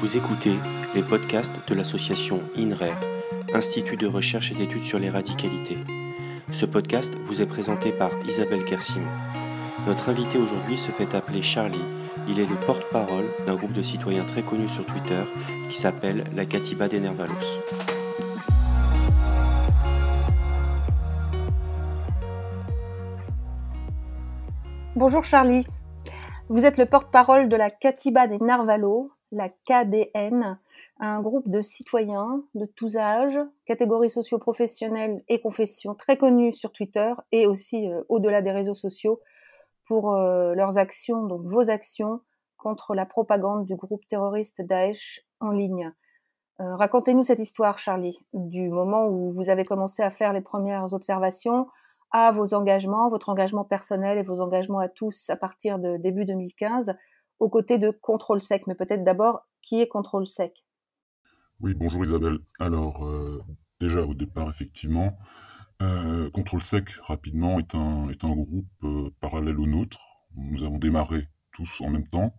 Vous écoutez les podcasts de l'association INRARE, Institut de recherche et d'études sur les radicalités. Ce podcast vous est présenté par Isabelle Kersim. Notre invité aujourd'hui se fait appeler Charlie. Il est le porte-parole d'un groupe de citoyens très connu sur Twitter qui s'appelle la Katiba des Nervalos. Bonjour Charlie. Vous êtes le porte-parole de la Katiba des Narvalos, la KDN, un groupe de citoyens de tous âges, catégories socio-professionnelles et confessions très connus sur Twitter et aussi euh, au-delà des réseaux sociaux pour euh, leurs actions, donc vos actions contre la propagande du groupe terroriste Daesh en ligne. Euh, racontez-nous cette histoire, Charlie, du moment où vous avez commencé à faire les premières observations à vos engagements, votre engagement personnel et vos engagements à tous à partir de début 2015 aux côtés de Contrôle Sec. Mais peut-être d'abord, qui est Contrôle Sec? Oui, bonjour Isabelle. Alors, euh, déjà au départ, effectivement, euh, Contrôle Sec, rapidement, est un, groupe euh, parallèle au nôtre. Nous avons démarré tous en même temps.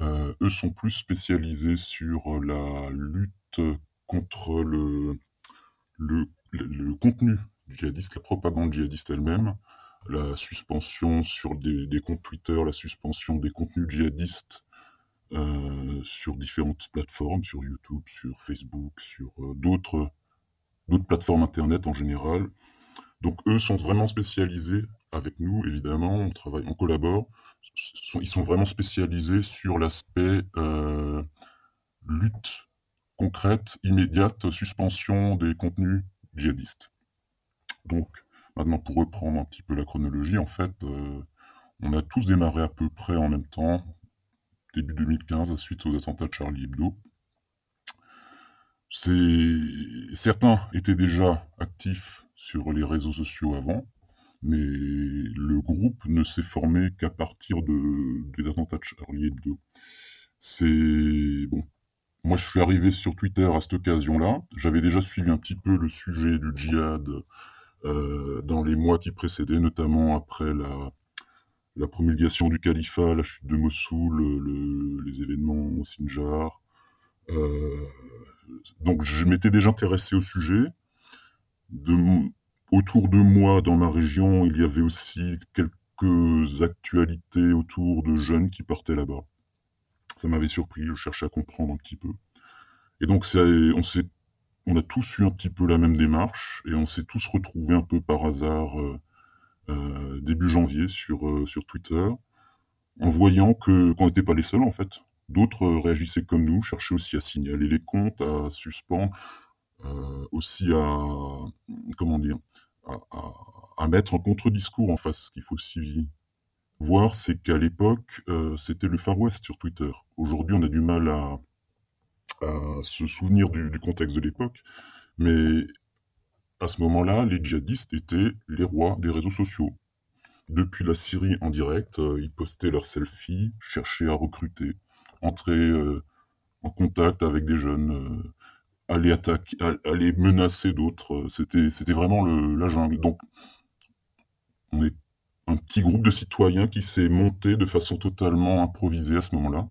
eux sont plus spécialisés sur la lutte contre le, le, le contenu djihadiste, la propagande djihadiste elle-même, la suspension sur des, comptes Twitter, la suspension des contenus djihadistes euh, sur différentes plateformes, sur YouTube, sur Facebook, sur euh, d'autres plateformes internet en général. Donc eux sont vraiment spécialisés avec nous, évidemment, on travaille, on collabore. Ils sont vraiment spécialisés sur l'aspect euh, lutte concrète, immédiate, suspension des contenus djihadistes. Donc Maintenant, pour reprendre un petit peu la chronologie, en fait, euh, on a tous démarré à peu près en même temps, début 2015, suite aux attentats de Charlie Hebdo. Certains étaient déjà actifs sur les réseaux sociaux avant, mais le groupe ne s'est formé qu'à partir de, des attentats de Charlie Hebdo. C'est bon. Moi, je suis arrivé sur Twitter à cette occasion-là. J'avais déjà suivi un petit peu le sujet du djihad dans les mois qui précédaient, notamment après la, promulgation du califat, la chute de Mossoul, les événements au Sinjar. Euh, donc je m'étais déjà intéressé au sujet. Autour de moi, dans ma région, il y avait aussi quelques actualités autour de jeunes qui partaient là-bas. Ça m'avait surpris, je cherchais à comprendre un petit peu. Et donc on s'est on a tous eu un petit peu la même démarche et on s'est tous retrouvés un peu par hasard euh, euh, début janvier sur, euh, sur Twitter en voyant que qu'on n'était pas les seuls en fait. D'autres réagissaient comme nous, cherchaient aussi à signaler les comptes, à suspendre, aussi à comment dire, à, mettre un contre-discours en face. Ce qu'il faut aussi voir, c'est qu'à l'époque, c'était le Far West sur Twitter. Aujourd'hui, on a du mal à, à se souvenir du, contexte de l'époque, mais à ce moment-là, les djihadistes étaient les rois des réseaux sociaux. Depuis la Syrie en direct, euh, ils postaient leurs selfies, cherchaient à recruter, entraient euh, en contact avec des jeunes, euh, aller attaquer, aller menacer d'autres. C'était, c'était vraiment la jungle. Donc, on est un petit groupe de citoyens qui s'est monté de façon totalement improvisée à ce moment-là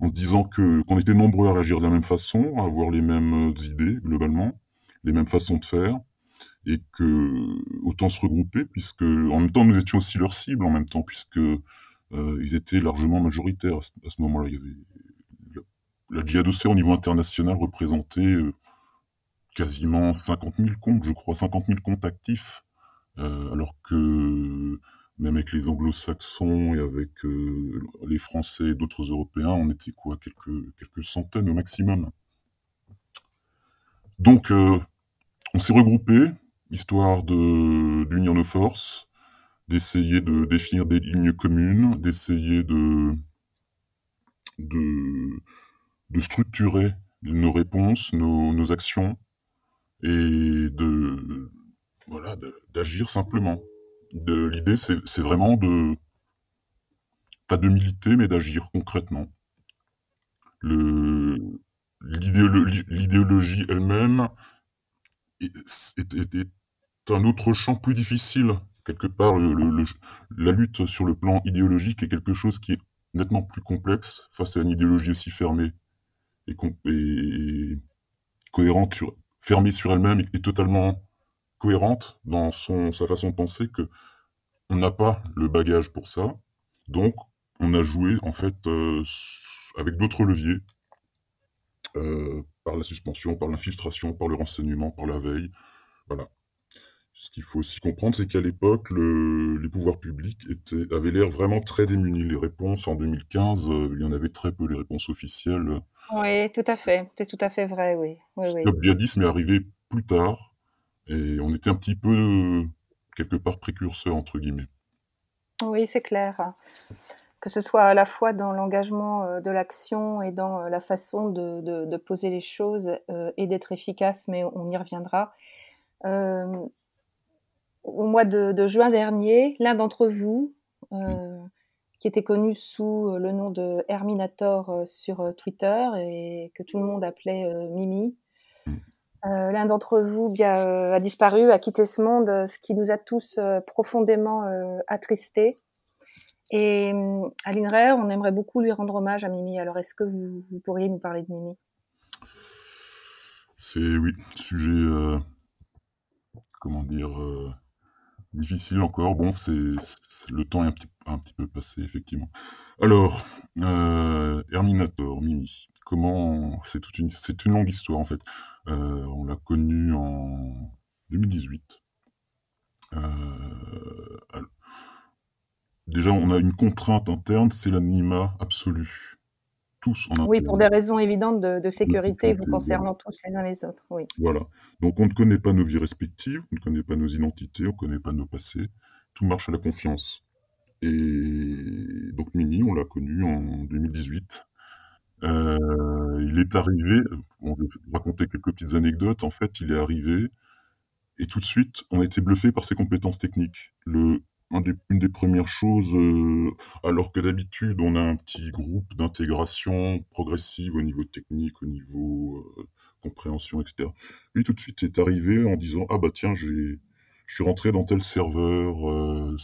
en se disant que qu'on était nombreux à réagir de la même façon, à avoir les mêmes euh, idées globalement, les mêmes façons de faire, et que autant se regrouper, puisque en même temps nous étions aussi leur cible en même temps, puisque euh, ils étaient largement majoritaires à ce, moment-là. Avait la, djihad au niveau international représentait euh, quasiment 50 000 comptes, je crois, 50 000 comptes actifs, alors que même avec les anglo-saxons et avec euh, les Français et d'autres Européens, on était quoi quelques, centaines au maximum. Donc, euh, on s'est regroupés, histoire d'unir nos forces, d'essayer de définir des lignes communes, d'essayer de, de, de, structurer nos réponses, nos, nos actions, et de voilà d'agir simplement l'idée, c'est vraiment de pas de militer, mais d'agir concrètement. L'idéologie elle-même est, un autre champ plus difficile. Quelque part, la lutte sur le plan idéologique est quelque chose qui est nettement plus complexe face à une idéologie aussi fermée et, cohérente, fermée sur elle-même et, totalement cohérente dans son, sa façon de penser que on n'a pas le bagage pour ça. Donc, on a joué en fait euh, avec d'autres leviers, euh, par la suspension, par l'infiltration, par le renseignement, par la veille. Voilà. Ce qu'il faut aussi comprendre, c'est qu'à l'époque, les pouvoirs publics étaient, avaient l'air vraiment très démunis. Les réponses en 2015, euh, il y en avait très peu, les réponses officielles. Oui, tout à fait. C'est tout à fait vrai, oui. oui, Le djihadisme est arrivé plus tard et on était un petit peu, quelque part, précurseur, entre guillemets. Oui, c'est clair. Que ce soit à la fois dans l'engagement euh, de l'action et dans euh, la façon de, poser les choses et d'être efficace, mais on y reviendra au mois de, juin dernier, l'un d'entre vous, euh, qui était connu sous le nom de Herminator euh, sur euh, Twitter et que tout le monde appelait Mimi, mm. l'un d'entre vous bien, a disparu, a quitté ce monde, ce qui nous a tous profondément attristés. Et à l'INRER, on aimerait beaucoup lui rendre hommage à Mimi. Alors, est-ce que vous, pourriez nous parler de Mimi? C'est, oui, sujet, comment dire, Difficile encore. Bon, c'est le temps est un petit, un petit peu passé, effectivement. Alors, euh, Herminator, Mimi. Comment c'est toute une c'est une longue histoire en fait. Euh, on l'a connu en 2018. Euh, déjà, on a une contrainte interne, c'est l'anonymat absolu tous en Oui, pour des raisons évidentes de, sécurité vous concernant tous les uns les autres. Oui. Voilà. Donc on ne connaît pas nos vies respectives, on ne connaît pas nos identités, on ne connaît pas nos passés. Tout marche à la confiance. Et donc Mimi, on l'a connu en 2018. Euh, il est arrivé, on va raconter quelques petites anecdotes. En fait, il est arrivé et tout de suite, on a été bluffé par ses compétences techniques. Une des premières choses, euh, alors que d'habitude on a un petit groupe d'intégration progressive au niveau technique, au niveau euh, compréhension, etc. Lui tout de suite est arrivé en disant ah bah tiens je suis rentré dans tel serveur euh,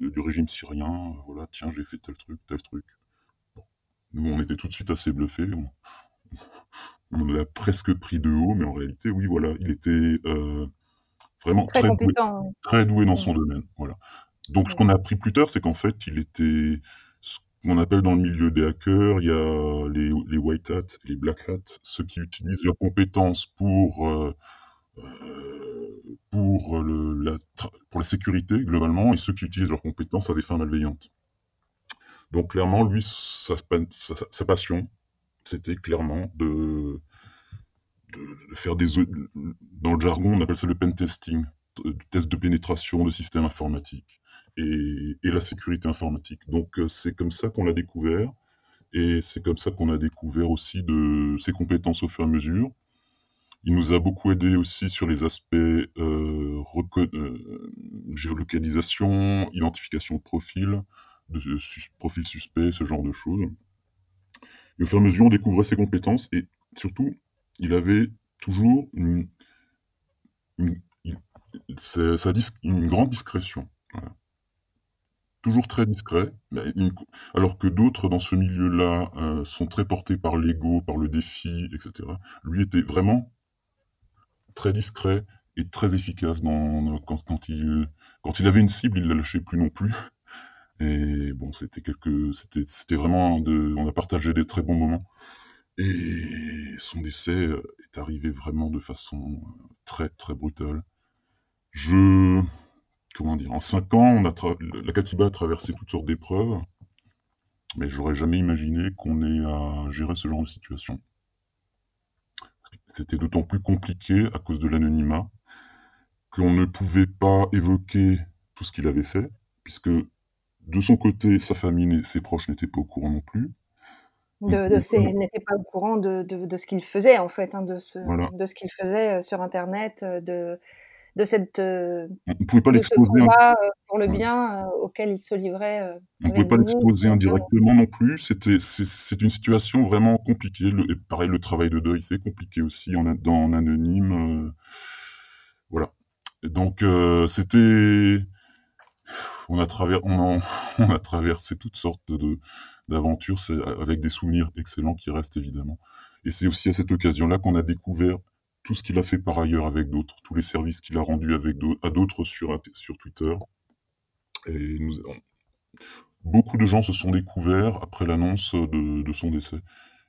du régime syrien, voilà tiens j'ai fait tel truc, tel truc. Nous on était tout de suite assez bluffés. On, on l'a presque pris de haut, mais en réalité, oui, voilà, il était Vraiment très, doué, très doué dans son domaine. Voilà. Donc, ce qu'on a appris plus tard, c'est qu'en fait, il était ce qu'on appelle dans le milieu des hackers, il y a les, les white hats, les black hats, ceux qui utilisent leurs compétences pour euh, euh, pour le, la pour la sécurité globalement, et ceux qui utilisent leurs compétences à des fins malveillantes. Donc, clairement, lui, sa, passion, c'était clairement de faire des... Dans le jargon, on appelle ça le pen testing, test de pénétration de systèmes informatiques et, la sécurité informatique. Donc euh, c'est comme ça qu'on l'a découvert et c'est comme ça qu'on a découvert aussi de ses compétences au fur et à mesure. Il nous a beaucoup aidé aussi sur les aspects euh, euh géolocalisation, identification de profil, de profil suspect, ce genre de choses. Et au fur et à mesure, on découvrait ses compétences et surtout, il avait toujours une, une, grande discrétion. Toujours très discret, alors que d'autres dans ce milieu-là euh, sont très portés par l'ego, par le défi, etc. Lui était vraiment très discret et très efficace quand, il, quand il avait une cible, il la lâchait plus non plus. Et bon, c'était quelque, c'était vraiment de, on a partagé des très bons moments. Et son décès euh, est arrivé vraiment de façon euh, très très brutale. Je, comment dire, en cinq ans, on a la Katiba a traversé toutes sortes d'épreuves, mais j'aurais jamais imaginé qu'on ait à gérer ce genre de situation. C'était d'autant plus compliqué à cause de l'anonymat qu'on ne pouvait pas évoquer tout ce qu'il avait fait, puisque de son côté, sa famille et ses proches n'étaient pas au courant non plus de, n'était pas au courant de, de, ce qu'il faisait en fait, hein, de ce, de ce qu'il faisait euh, sur Internet, euh, de, de cette on ne pouvait pas l'exposer pour le bien auquel il se livrait. on ne pouvait pas l'exposer indirectement non plus. C'était c'est une situation vraiment compliquée. Le, et pareil, le travail de deuil c'est compliqué aussi en, dans, anonyme. voilà. donc c'était on a, traversé toutes sortes d'aventures avec des souvenirs excellents qui restent évidemment. Et c'est aussi à cette occasion-là qu'on a découvert tout ce qu'il a fait par ailleurs avec d'autres, tous les services qu'il a rendus à d'autres sur, Twitter. Beaucoup de gens se sont découverts après l'annonce de, son décès,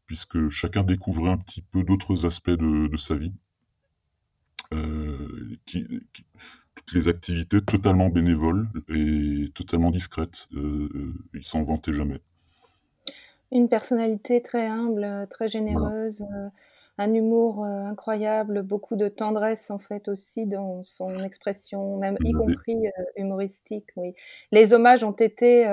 puisque chacun découvrait un petit peu d'autres aspects de, sa vie. Euh, toutes les activités totalement bénévoles et totalement discrètes. Euh, euh il s'en vantait jamais. Une personnalité très humble, très généreuse, euh, un humour euh, incroyable, beaucoup de tendresse en fait aussi dans son expression, même y compris euh, humoristique. Oui, les hommages ont été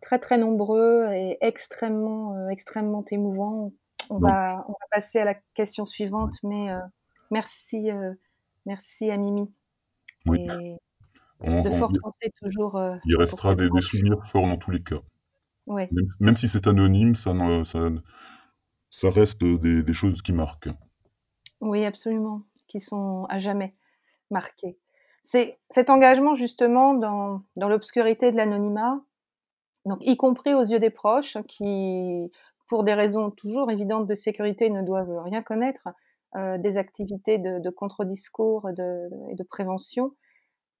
très très nombreux et extrêmement extrêmement émouvants. On va on va passer à la question suivante, mais merci merci à Mimi. Oui. de toujours. il restera des, des souvenirs forts dans tous les cas. Même, si c'est anonyme, ça, ça, reste des, choses qui marquent. Oui, absolument, qui sont à jamais marquées. C'est cet engagement justement dans, l'obscurité de l'anonymat, donc y compris aux yeux des proches, qui, pour des raisons toujours évidentes de sécurité, ne doivent rien connaître, euh, des activités de, contre-discours et de prévention.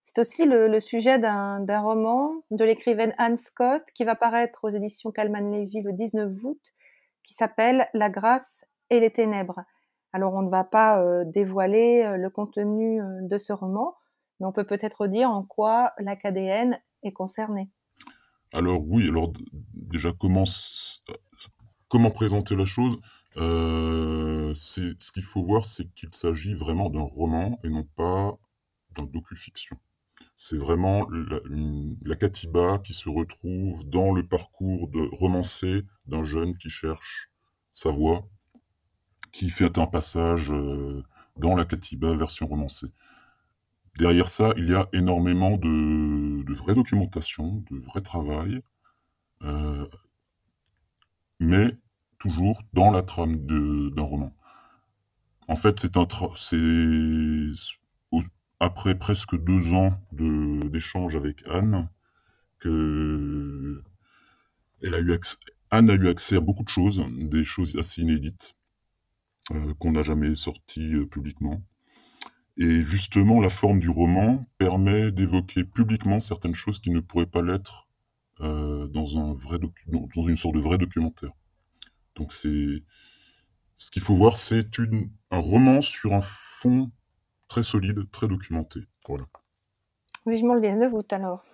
C'est aussi le, sujet d'un roman de l'écrivaine Anne Scott qui va paraître aux éditions Calman Levy le 19 août, qui s'appelle La grâce et les ténèbres. Alors on ne va pas euh, dévoiler euh, le contenu euh, de ce roman, mais on peut peut-être dire en quoi l'AKDN est concernée. Alors oui, alors déjà comment, comment présenter la chose? Ce qu'il faut voir, c'est qu'il s'agit vraiment d'un roman et non pas d'un docu-fiction. C'est vraiment la, Katiba qui se retrouve dans le parcours de romancé d'un jeune qui cherche sa voix, qui fait un passage euh, dans la Katiba version romancée. Derrière ça, il y a énormément de, de vraie documentation, de vrai travail, euh, mais toujours dans la trame d'un roman. En fait, c'est après presque deux ans d'échanges avec Anne, que a eu Anne a eu accès à beaucoup de choses, des choses assez inédites, euh, qu'on n'a jamais sorties euh, publiquement. Et justement, la forme du roman permet d'évoquer publiquement certaines choses qui ne pourraient pas l'être euh, dans, un dans une sorte de vrai documentaire. Donc c'est ce qu'il faut voir, c'est un roman sur un fond très solide, très documenté. Voilà. Vivement le 19 août alors.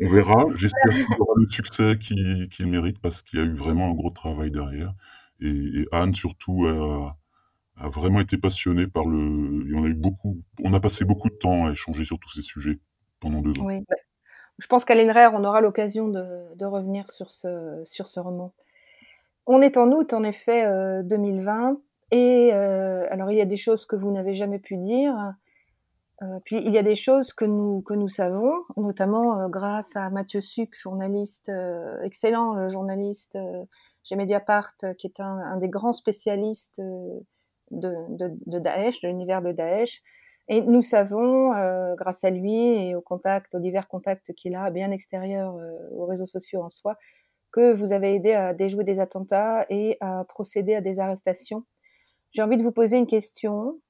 On verra. J'espère qu'il aura le succès qu'il mérite parce qu'il y a eu vraiment un gros travail derrière. Et, Anne, surtout, a, vraiment été passionnée par le. on a eu beaucoup. On a passé beaucoup de temps à échanger sur tous ces sujets pendant deux ans. Oui, bah, je pense qu'à l'INRER, on aura l'occasion de, revenir sur ce, sur ce roman. On est en août, en effet, 2020. Euh, et euh, alors, il y a des choses que vous n'avez jamais pu dire. Euh, puis, il y a des choses que nous, que nous savons, notamment euh, grâce à Mathieu Suc, journaliste excellent, le journaliste chez Mediapart, qui est un, des grands spécialistes de, de, Daesh, de l'univers de Daesh. Et nous savons, grâce à lui et aux contacts, aux divers contacts qu'il a, bien extérieurs aux réseaux sociaux en soi, que vous avez aidé à déjouer des attentats et à procéder à des arrestations j'ai envie de vous poser une question.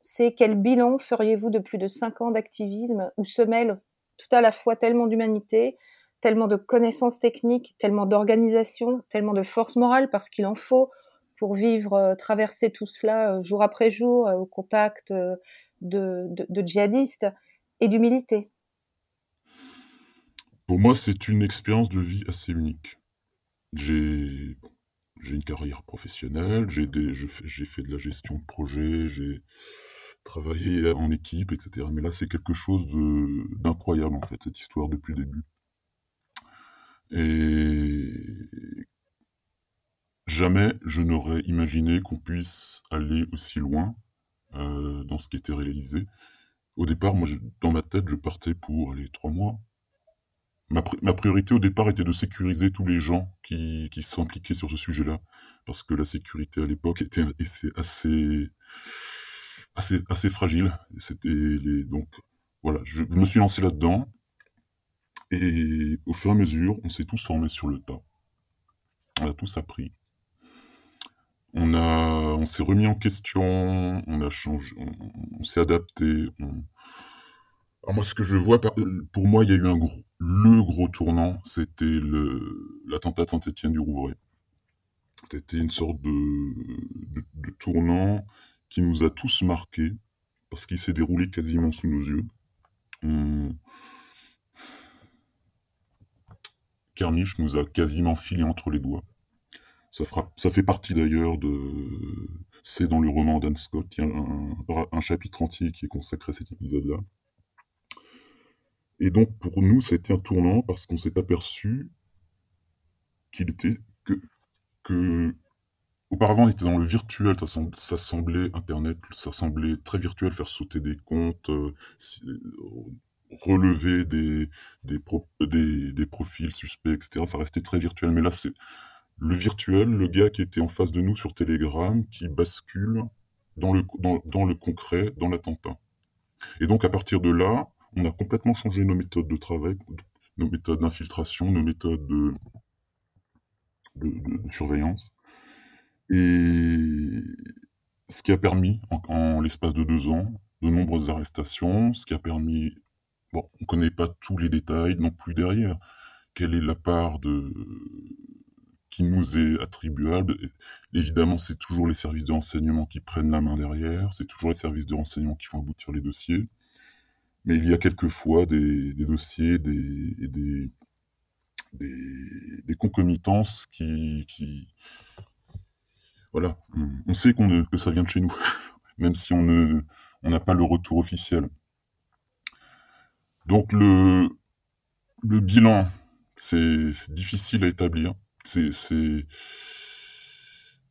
C'est quel bilan feriez-vous de plus de cinq ans d'activisme où se mêle tout à la fois tellement d'humanité, tellement de connaissances techniques, tellement d'organisation, tellement de force morale, parce qu'il en faut pour vivre, euh, traverser tout cela euh, jour après jour euh, au contact de, de djihadistes et d'humilité? Pour moi, c'est une expérience de vie assez unique. J'ai une carrière professionnelle, j'ai fait de la gestion de projet, j'ai travaillé en équipe, etc. Mais là, c'est quelque chose d'incroyable, en fait, cette histoire depuis le début. Et jamais je n'aurais imaginé qu'on puisse aller aussi loin euh, dans ce qui était réalisé. Au départ, moi, dans ma tête, je partais pour aller trois mois, ma, priorité au départ était de sécuriser tous les gens qui, qui s'impliquaient sur ce sujet-là, parce que la sécurité à l'époque était assez, assez, assez, fragile. Donc voilà, je, me suis lancé là-dedans. Et au fur et à mesure, on s'est tous formés sur le tas. On a tous appris. On, on s'est remis en question, on a changé, on, s'est adapté. Alors moi, ce que je vois, pour moi, il y a eu un gros, le gros tournant, c'était l'attentat de Saint-Étienne du Rouvray. C'était une sorte de, de, tournant qui nous a tous marqués parce qu'il s'est déroulé quasiment sous nos yeux. On... Nous a quasiment filé entre les doigts. Ça, fera, ça fait partie d'ailleurs de. C'est dans le roman d'Anne Scott, il y a un, chapitre entier qui est consacré à cet épisode-là. Et donc pour nous, c'était un tournant parce qu'on s'est aperçu qu'il était que, que auparavant on était dans le virtuel, ça, semblait Internet, ça semblait très virtuel, faire sauter des comptes, euh, relever des, des, des, profils suspects, etc. Ça restait très virtuel. Mais là, c'est le virtuel, le gars qui était en face de nous sur Telegram, qui bascule dans le, dans, le concret, dans l'attentat. Et donc, à partir de là, on a complètement changé nos méthodes de travail, nos méthodes d'infiltration, nos méthodes de, surveillance. Et ce qui a permis, en l'espace de deux ans, de nombreuses arrestations, ce qui a permis Bon, on ne connaît pas tous les détails non plus derrière. Quelle est la part de qui nous est attribuable? Évidemment, c'est toujours les services de renseignement qui prennent la main derrière, c'est toujours les services de renseignement qui font aboutir les dossiers. Mais il y a quelquefois des, dossiers des, des, des, concomitances qui. Voilà, on, sait que ça vient de chez nous, même si on n'a on pas le retour officiel. Donc le, le bilan, c'est difficile à établir. C'est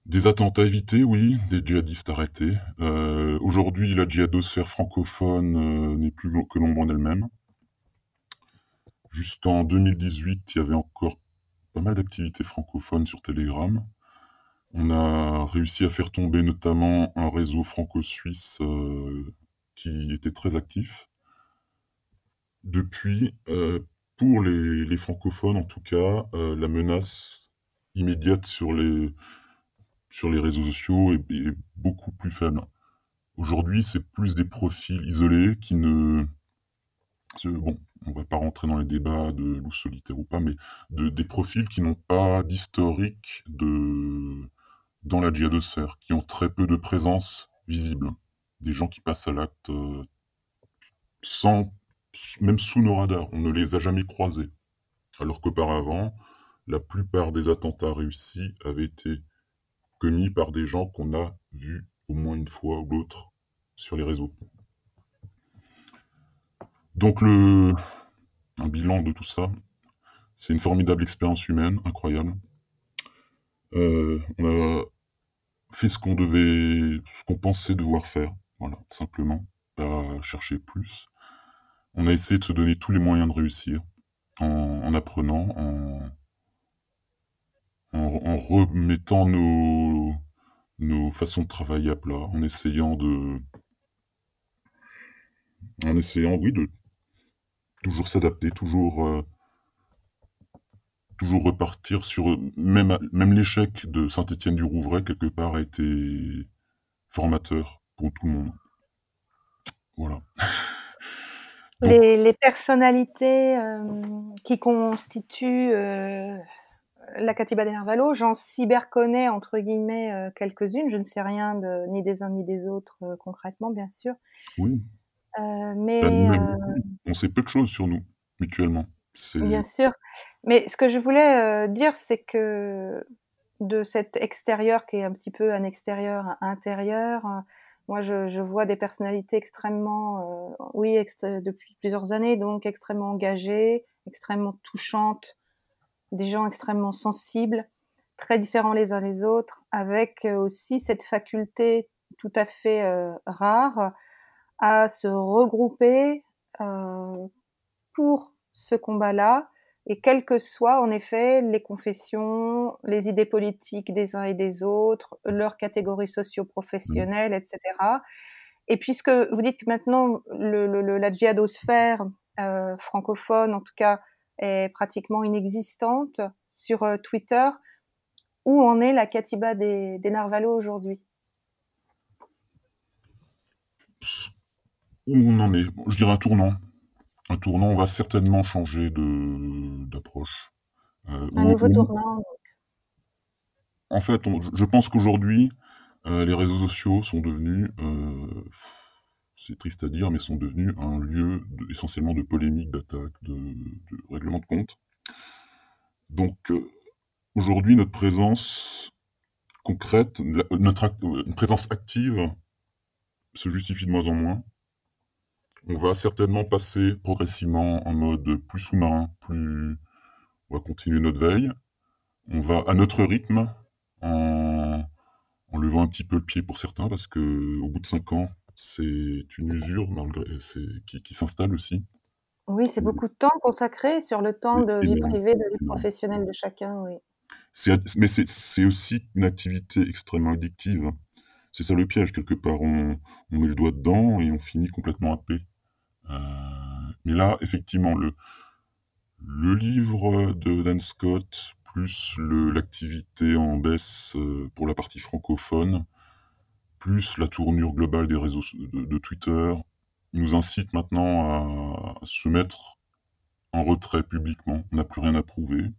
des attentats évités, oui, des djihadistes arrêtés. Euh, aujourd'hui, la djihadosphère francophone euh, n'est plus que l'ombre en elle-même. Jusqu'en 2018, il y avait encore pas mal d'activités francophones sur Telegram. On a réussi à faire tomber notamment un réseau franco-suisse euh, qui était très actif depuis, pour les, francophones en tout cas, la menace immédiate sur les, sur les réseaux sociaux est, beaucoup plus faible. Aujourd'hui, c'est plus des profils isolés qui ne... Bon, on va pas rentrer dans les débats de loup solitaire ou pas, mais de, des profils qui n'ont pas d'historique de, dans la djihadosphère, qui ont très peu de présence visible. Des gens qui passent à l'acte euh, sans même sous nos radars, on ne les a jamais croisés. Alors qu'auparavant, la plupart des attentats réussis avaient été commis par des gens qu'on a vus au moins une fois ou l'autre sur les réseaux. Donc le un bilan de tout ça, c'est une formidable expérience humaine, incroyable. Euh, on a fait ce qu'on devait, ce qu'on pensait devoir faire, voilà, simplement, pas chercher plus on a essayé de se donner tous les moyens de réussir en, apprenant, en, remettant nos, nos façons de travailler à plat, en essayant de. En essayant, oui, de toujours s'adapter, toujours. Euh, toujours repartir sur. Même, même l'échec de Saint-Étienne du Rouvray, quelque part, a été formateur pour tout le monde. Voilà. Les, personnalités euh, qui constituent euh, la Katiba des Narvalo, j'en cyberconnais entre guillemets euh, quelques-unes. Je ne sais rien de, ni des uns ni des autres concrètement, bien sûr. Oui. mais on sait peu de choses sur nous mutuellement. Bien sûr. Mais ce que je voulais dire, c'est que de cet extérieur qui est un petit peu un extérieur intérieur, moi, je, vois des personnalités extrêmement, euh, oui, depuis plusieurs années, donc extrêmement engagées, extrêmement touchantes, des gens extrêmement sensibles, très différents les uns les autres, avec euh, aussi cette faculté tout à fait euh, rare à se regrouper pour ce combat-là et quelles que soient en effet les confessions, les idées politiques des uns et des autres, leurs catégories socio-professionnelles, etc. Et puisque vous dites que maintenant le, la djihadosphère euh, francophone, en tout cas, est pratiquement inexistante sur euh, Twitter, où en est la Katiba des, des Narvalos aujourd'hui? Où on en est? Je dirais un tournant. Un tournant, on va certainement changer d'approche. Euh, un nouveau tournant. En fait, je pense qu'aujourd'hui, euh, les réseaux sociaux sont devenus, euh, c'est triste à dire, mais sont devenus un lieu essentiellement de polémique, d'attaque, de, règlement de compte. Donc, aujourd'hui, notre présence concrète, notre présence active se justifie de moins en moins. On va certainement passer progressivement en mode plus sous-marin, plus. On va continuer notre veille. On va à notre rythme, en, levant un petit peu le pied pour certains, parce que au bout de cinq ans, c'est une usure malgré, qui, qui s'installe aussi. Oui, c'est beaucoup de temps consacré sur le temps de vie privée, de vie professionnelle de chacun, oui. Mais c'est aussi une activité extrêmement addictive. C'est ça le piège, quelque part. On, on, met le doigt dedans et on finit complètement happé. Euh, mais là, effectivement, le, le livre de Dan Scott, plus l'activité en baisse euh, pour la partie francophone, plus la tournure globale des réseaux de, Twitter, nous incite maintenant à se mettre en retrait publiquement. On n'a plus rien à prouver.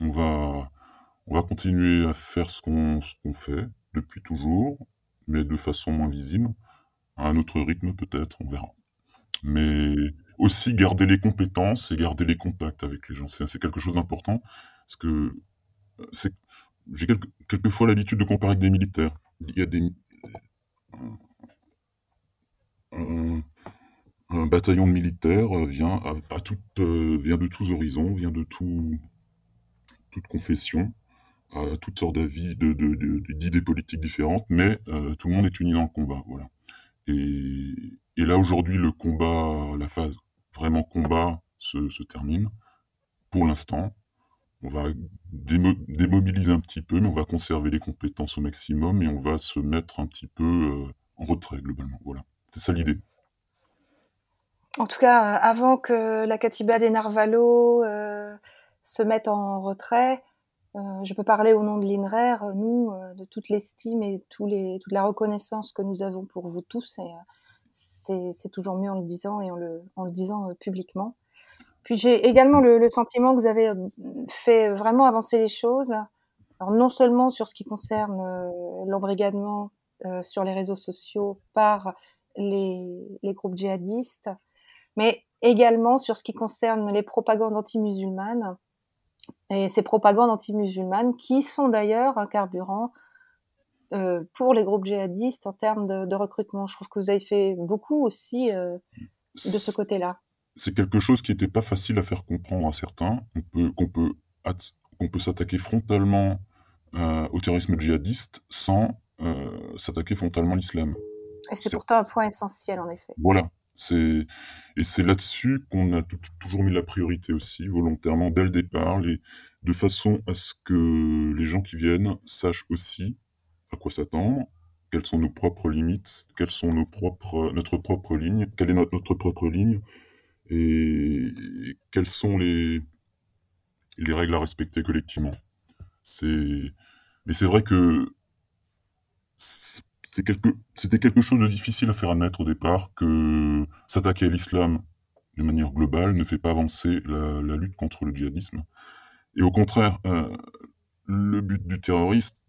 On va, on va continuer à faire ce qu'on fait depuis toujours, mais de façon moins visible, à un autre rythme peut-être, on verra mais aussi garder les compétences et garder les contacts avec les gens. C'est quelque chose d'important, parce que j'ai quelquefois l'habitude de comparer avec des militaires. Il y a des... Un, bataillon de militaires euh, vient de tous horizons, vient de tout, toute confession, à toutes sortes d'avis, d'idées politiques différentes, mais euh, tout le monde est uni dans le combat. Voilà. Et, là, aujourd'hui, le combat, la phase vraiment combat se termine. Pour l'instant, on va démobiliser un petit peu, mais on va conserver les compétences au maximum et on va se mettre un petit peu euh, en retrait globalement. Voilà, c'est ça l'idée. En tout cas, euh, avant que la Katiba des Narvalo euh, se mette en retrait, je peux parler au nom de l'INRER, nous, de toute l'estime et toute la reconnaissance que nous avons pour vous tous. C'est toujours mieux en le disant et en le, disant publiquement. Puis j'ai également le, le, sentiment que vous avez euh, fait vraiment avancer les choses. Alors non seulement sur ce qui concerne euh, l'embrigadement euh, sur les réseaux sociaux par les, les, groupes djihadistes, mais également sur ce qui concerne les propagandes anti-musulmanes et ces propagandes anti-musulmanes qui sont d'ailleurs un carburant euh, pour les groupes djihadistes en termes de, recrutement. Je trouve que vous avez fait beaucoup aussi euh, de ce côté-là. C'est quelque chose qui n'était pas facile à faire comprendre à certains. On peut, qu'on peut, qu'on peut s'attaquer frontalement euh, au terrorisme djihadiste sans s'attaquer frontalement à l'islam. Et c'est pourtant un point essentiel, en effet. Voilà. C'est et c'est là-dessus qu'on a toujours mis la priorité aussi, volontairement, dès le départ, les... de façon à ce que les gens qui viennent sachent aussi à quoi s'attendre, quelles sont nos propres limites, quelles sont nos propres, notre propre ligne, quelle est notre, notre propre ligne, et, quelles sont les, les règles à respecter collectivement? Mais c'est vrai que c'est quelque, c'était quelque chose de difficile à faire admettre au départ que s'attaquer à l'islam de manière globale ne fait pas avancer la, la lutte contre le djihadisme. Et au contraire, euh, le but du terroriste,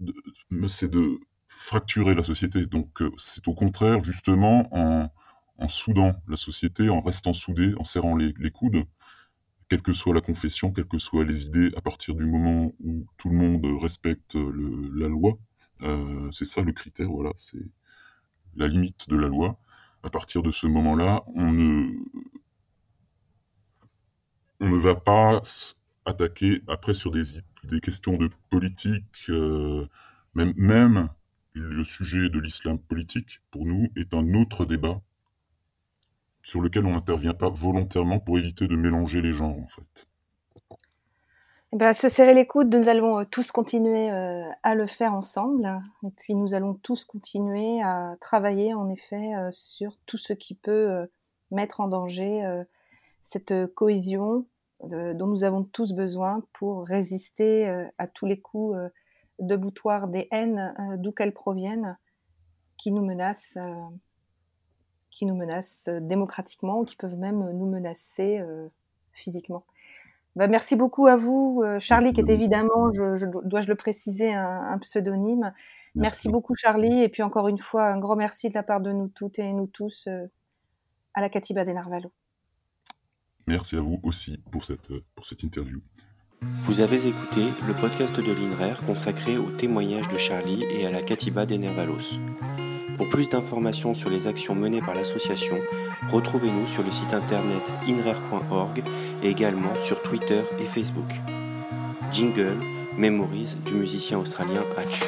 c'est de fracturer la société. Donc euh, c'est au contraire, justement, en, soudant la société, en restant soudé, en serrant les, coudes, quelle que soit la confession, quelles que soient les idées, à partir du moment où tout le monde respecte la loi, euh, c'est ça le critère, voilà, c'est la limite de la loi. À partir de ce moment-là, on ne, va pas attaquer après sur des, questions de politique, euh, même le sujet de l'islam politique, pour nous, est un autre débat sur lequel on n'intervient pas volontairement pour éviter de mélanger les genres, en fait. Eh ben, se serrer les coudes, nous allons tous continuer à le faire ensemble. Et puis nous allons tous continuer à travailler en effet sur tout ce qui peut mettre en danger cette cohésion dont nous avons tous besoin pour résister à tous les coups de boutoir des haines, d'où qu'elles proviennent, qui nous menacent qui nous menacent euh, démocratiquement ou qui peuvent même euh, nous menacer euh, physiquement. Bah, merci beaucoup à vous, Charlie, qui est évidemment, je, dois-je le préciser, un, pseudonyme. Merci. beaucoup, Charlie. Et puis encore une fois, un grand merci de la part de nous toutes et nous tous à la Katiba des Narvalo. Merci à vous aussi pour cette, pour cette interview. Vous avez écouté le podcast de l'INRER consacré au témoignage de Charlie et à la Katiba des Nervalos. Pour plus d'informations sur les actions menées par l'association, retrouvez-nous sur le site internet inrer.org et également sur Twitter et Facebook. Jingle, Memories du musicien australien Hatch.